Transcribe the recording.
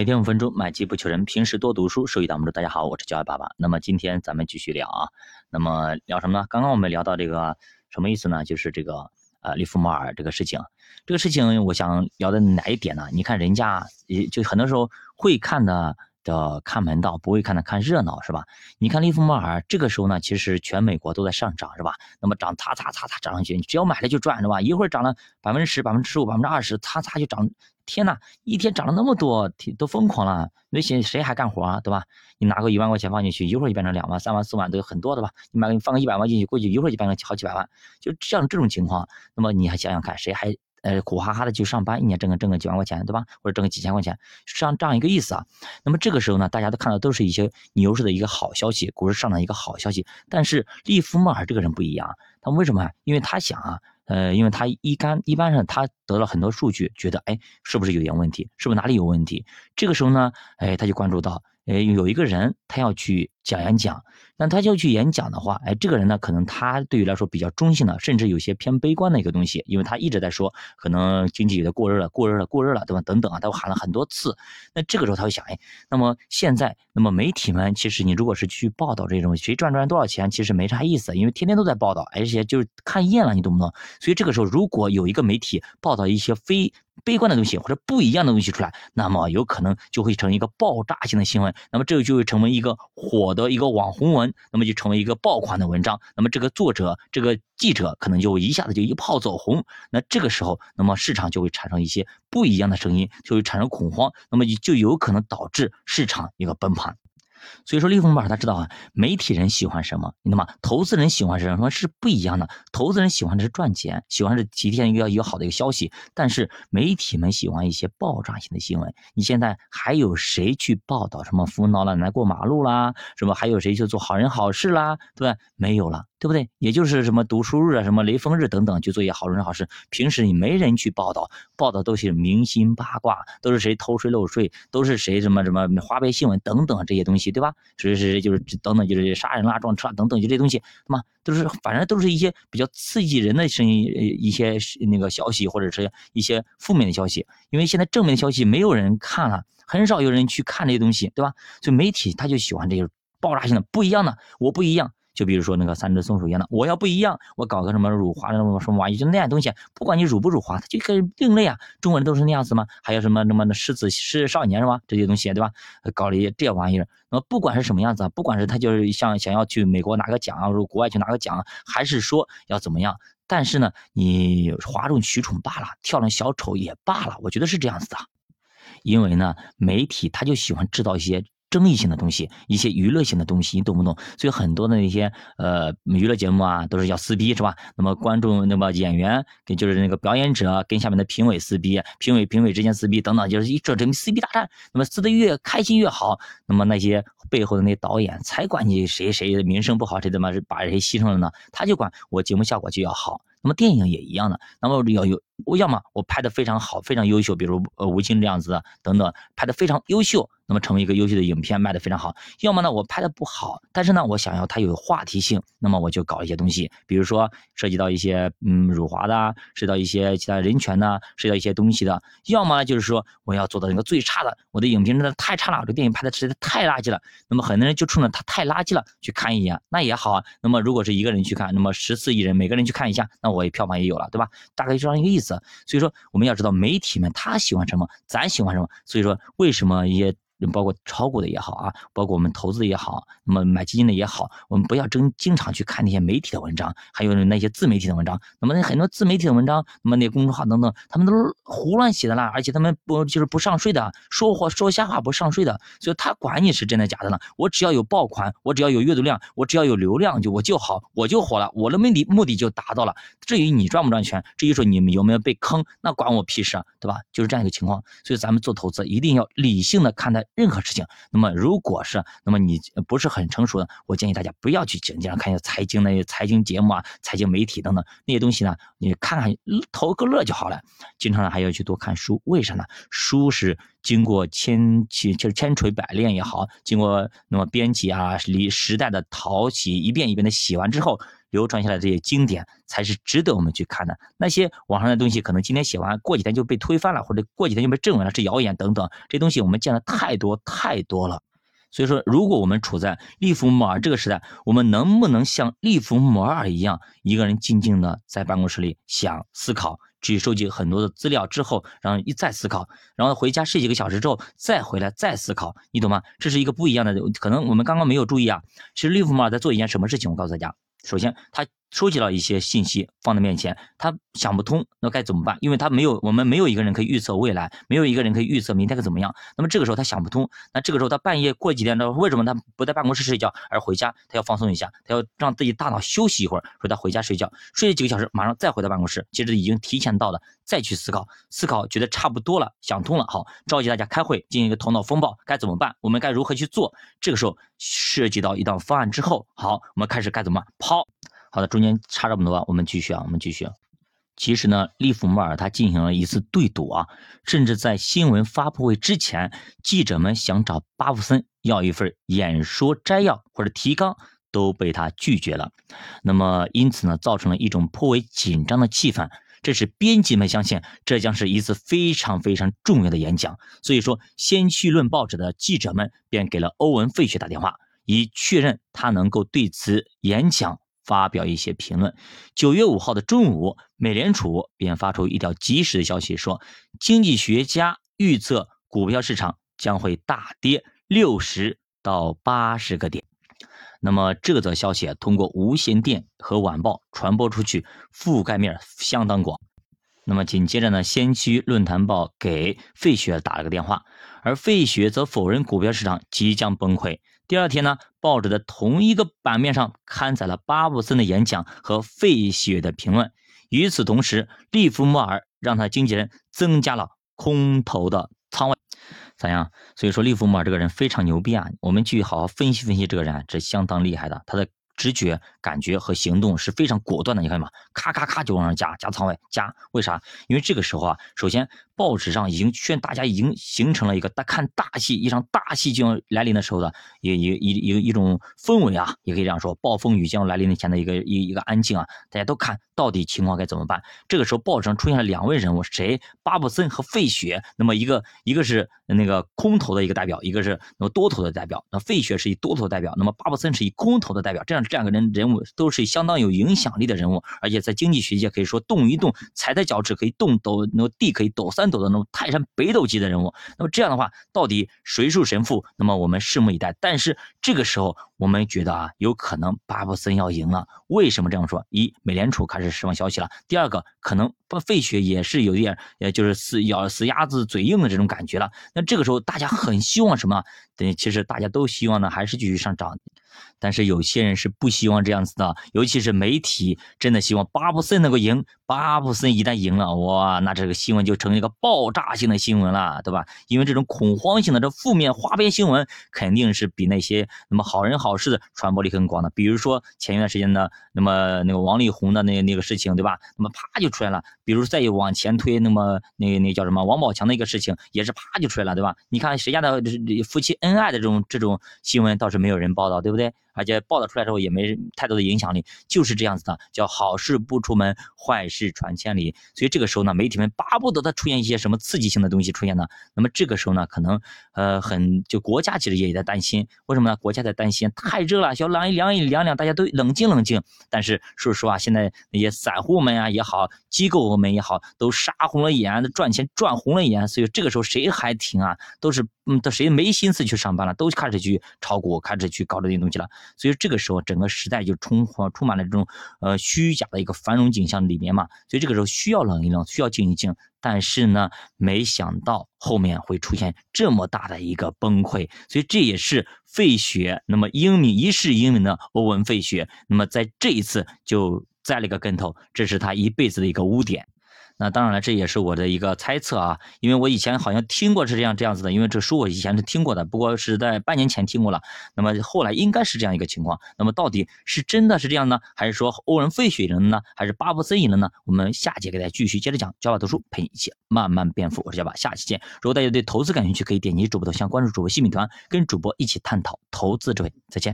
每天五分钟，买基不求人。平时多读书，收益挡不住。大家好，我是教爱爸爸。那么今天咱们继续聊啊。那么聊什么呢？刚刚我们聊到这个什么意思呢？就是这个呃利弗莫尔这个事情。这个事情我想聊的哪一点呢？你看人家也就很多时候会看的。的看门道，不会看的看热闹，是吧？你看利弗莫尔这个时候呢，其实全美国都在上涨，是吧？那么涨，擦擦擦擦涨上去，你只要买了就赚，是吧？一会儿涨了百分之十、百分之十五、百分之二十，擦擦就涨，天呐，一天涨了那么多，都疯狂了。那些谁还干活啊，对吧？你拿个一万块钱放进去，一会儿就变成两万、三万、四万，都有很多的吧？你买个放个一百万进去，估计一会儿就变成好几百万，就像这种情况，那么你还想想看，谁还？呃，苦哈哈的去上班，一年挣个挣个几万块钱，对吧？或者挣个几千块钱，像这样一个意思啊。那么这个时候呢，大家都看到都是一些牛市的一个好消息，股市上涨一个好消息。但是利弗莫尔这个人不一样，他为什么？因为他想啊，呃，因为他一干一般上他得了很多数据，觉得哎，是不是有点问题？是不是哪里有问题？这个时候呢，哎，他就关注到。哎，有一个人他要去讲演讲，那他就去演讲的话，哎，这个人呢，可能他对于来说比较中性的，甚至有些偏悲观的一个东西，因为他一直在说，可能经济有点过热了，过热了，过热了，对吧？等等啊，他喊了很多次。那这个时候他会想，哎，那么现在，那么媒体们其实你如果是去报道这种谁赚赚多少钱，其实没啥意思，因为天天都在报道，而且就是看厌了，你懂不懂？所以这个时候，如果有一个媒体报道一些非悲观的东西或者不一样的东西出来，那么有可能就会成一个爆炸性的新闻，那么这个就会成为一个火我的一个网红文，那么就成为一个爆款的文章，那么这个作者、这个记者可能就一下子就一炮走红，那这个时候，那么市场就会产生一些不一样的声音，就会产生恐慌，那么就有可能导致市场一个崩盘。所以说，利弗莫尔他知道啊，媒体人喜欢什么，你懂吗？投资人喜欢什么什么是不一样的。投资人喜欢的是赚钱，喜欢是提前遇到一个好的一个消息。但是媒体们喜欢一些爆炸性的新闻。你现在还有谁去报道什么扶老奶奶过马路啦？什么还有谁去做好人好事啦？对吧？没有了。对不对？也就是什么读书日啊，什么雷锋日等等，就做一些好人好事。平时你没人去报道，报道都是明星八卦，都是谁偷税漏税，都是谁什么什么花呗新闻等等这些东西，对吧？是是就是等等就是杀人啦、撞车等等就这些东西，对吗？都是反正都是一些比较刺激人的声音，一些那个消息或者是一些负面的消息。因为现在正面的消息没有人看了，很少有人去看这些东西，对吧？所以媒体他就喜欢这些爆炸性的、不一样的，我不一样。就比如说那个三只松鼠一样的，我要不一样，我搞个什么辱华的什么什么玩意，就那样东西，不管你辱不辱华，它就可以另类啊。中国人都是那样子吗？还有什么什么的狮子狮少年是吧？这些东西对吧？搞了一些这玩意儿，那么不管是什么样子，不管是他就是想想要去美国拿个奖啊，或者国外去拿个奖，还是说要怎么样，但是呢，你哗众取宠罢了，跳梁小丑也罢了，我觉得是这样子的，因为呢，媒体他就喜欢制造一些。争议性的东西，一些娱乐性的东西，你懂不懂？所以很多的那些呃娱乐节目啊，都是要撕逼，是吧？那么观众，那么演员跟就是那个表演者跟下面的评委撕逼，评委评委之间撕逼等等，就是一这这撕逼大战。那么撕的越开心越好，那么那些背后的那些导演才管你谁谁名声不好，谁他妈是把谁牺牲了呢？他就管我节目效果就要好。那么电影也一样的，那么要有我要么我拍的非常好，非常优秀，比如呃吴京这样子的等等，拍的非常优秀。那么成为一个优秀的影片卖的非常好，要么呢我拍的不好，但是呢我想要它有话题性，那么我就搞一些东西，比如说涉及到一些嗯辱华的，涉及到一些其他人权的，涉及到一些东西的，要么呢就是说我要做到那个最差的，我的影评真的太差了，这个电影拍的实在太垃圾了，那么很多人就冲着它太垃圾了去看一眼，那也好啊。那么如果是一个人去看，那么十四亿人每个人去看一下，那我票房也有了，对吧？大概就这样一个意思。所以说我们要知道媒体们他喜欢什么，咱喜欢什么。所以说为什么也。包括炒股的也好啊，包括我们投资的也好，那么买基金的也好，我们不要经经常去看那些媒体的文章，还有那些自媒体的文章。那么那很多自媒体的文章，那么那公众号等等，他们都是胡乱写的啦，而且他们不就是不上税的，说话说瞎话不上税的，所以他管你是真的假的呢？我只要有爆款，我只要有阅读量，我只要有流量就我就好，我就火了，我的目的目的就达到了。至于你赚不赚钱，至于说你们有没有被坑，那关我屁事啊，对吧？就是这样一个情况。所以咱们做投资一定要理性的看待。任何事情，那么如果是，那么你不是很成熟的，我建议大家不要去经常看一些财经那些财经节目啊、财经媒体等等那些东西呢，你看看投个乐就好了。经常呢还要去多看书，为啥呢？书是经过千千就是千锤百炼也好，经过那么编辑啊、离时代的淘洗，一遍一遍的洗完之后。流传下来这些经典才是值得我们去看的。那些网上的东西，可能今天写完，过几天就被推翻了，或者过几天就被证伪了，是谣言等等。这东西我们见了太多太多了。所以说，如果我们处在利弗莫尔这个时代，我们能不能像利弗莫尔一样，一个人静静的在办公室里想思考，去收集很多的资料之后，然后一再思考，然后回家睡几个小时之后再回来再思考，你懂吗？这是一个不一样的。可能我们刚刚没有注意啊，其实利弗莫尔在做一件什么事情？我告诉大家，首先他。收集了一些信息放在面前，他想不通，那该怎么办？因为他没有，我们没有一个人可以预测未来，没有一个人可以预测明天该怎么样。那么这个时候他想不通，那这个时候他半夜过几天，呢？为什么他不在办公室睡觉，而回家？他要放松一下，他要让自己大脑休息一会儿，说他回家睡觉，睡几个小时，马上再回到办公室，其实已经提前到了，再去思考，思考觉得差不多了，想通了，好，召集大家开会，进行一个头脑风暴，该怎么办？我们该如何去做？这个时候涉及到一道方案之后，好，我们开始该怎么抛？好的，中间差这么多，我们继续啊，我们继续。其实呢，利弗莫尔他进行了一次对赌啊，甚至在新闻发布会之前，记者们想找巴布森要一份演说摘要或者提纲，都被他拒绝了。那么因此呢，造成了一种颇为紧张的气氛。这是编辑们相信这将是一次非常非常重要的演讲，所以说《先驱论》报纸的记者们便给了欧文·费雪打电话，以确认他能够对此演讲。发表一些评论。九月五号的中午，美联储便发出一条及时的消息，说经济学家预测股票市场将会大跌六十到八十个点。那么这则消息啊，通过无线电和晚报传播出去，覆盖面相当广。那么紧接着呢，先驱论坛报给费雪打了个电话，而费雪则否认股票市场即将崩溃。第二天呢，报纸的同一个版面上刊载了巴布森的演讲和费雪的评论。与此同时，利弗莫尔让他经纪人增加了空头的仓位，咋样？所以说，利弗莫尔这个人非常牛逼啊！我们去好好分析分析这个人，这相当厉害的，他的。直觉、感觉和行动是非常果断的，你看嘛，咔咔咔就往上加加仓位加，为啥？因为这个时候啊，首先报纸上已经劝大家已经形成了一个大看大戏，一场大戏就要来临的时候的一一一一一种氛围啊，也可以这样说，暴风雨将要来临的前的一个一一个安静啊，大家都看到底情况该怎么办。这个时候报纸上出现了两位人物，谁？巴布森和费雪。那么一个一个是那个空头的一个代表，一个是那么多头的代表。那费雪是以多头代表，那么巴布森是以空头的代表，这样。这两个人人物都是相当有影响力的人物，而且在经济学界可以说动一动，踩在脚趾可以动抖，那么地可以抖三斗的那种泰山北斗级的人物。那么这样的话，到底谁胜神负？那么我们拭目以待。但是这个时候，我们觉得啊，有可能巴布森要赢了。为什么这样说？一，美联储开始释放消息了；第二个，可能不费雪也是有点，呃，就是死咬死鸭子嘴硬的这种感觉了。那这个时候，大家很希望什么？等其实大家都希望呢，还是继续上涨。但是有些人是不希望这样子的，尤其是媒体，真的希望巴布森能够赢。巴布森一旦赢了，哇，那这个新闻就成一个爆炸性的新闻了，对吧？因为这种恐慌性的这负面花边新闻，肯定是比那些那么好人好事的传播力更广的。比如说前一段时间的那么那个王力宏的那那个事情，对吧？那么啪就出来了。比如再往前推，那么那那叫什么王宝强的一个事情，也是啪就出来了，对吧？你看谁家的夫妻恩爱的这种这种新闻倒是没有人报道，对不对？而且报道出来之后也没太多的影响力，就是这样子的，叫好事不出门，坏事传千里。所以这个时候呢，媒体们巴不得它出现一些什么刺激性的东西出现呢？那么这个时候呢，可能呃很就国家其实也在担心，为什么呢？国家在担心太热了，小冷一凉一凉凉，大家都冷静冷静。但是说实话，现在那些散户们呀也好，机构们也好，都杀红了眼，赚钱赚红了眼。所以这个时候谁还停啊？都是嗯，都谁没心思去上班了，都开始去炒股，开始去搞这些东西了。所以这个时候，整个时代就充充满了这种呃虚假的一个繁荣景象里面嘛。所以这个时候需要冷一冷，需要静一静。但是呢，没想到后面会出现这么大的一个崩溃。所以这也是费雪那么英明一世英明的欧文费雪，那么在这一次就栽了一个跟头，这是他一辈子的一个污点。那当然了，这也是我的一个猜测啊，因为我以前好像听过是这样这样子的，因为这书我以前是听过的，不过是在半年前听过了。那么后来应该是这样一个情况。那么到底是真的是这样呢，还是说欧文费雪赢了呢，还是巴布森赢了呢？我们下节给大家继续接着讲。教爸读书陪你一起慢慢变富，我是教爸，下期见。如果大家对投资感兴趣，可以点击主播头像关注主播新米团，跟主播一起探讨投资智慧。再见。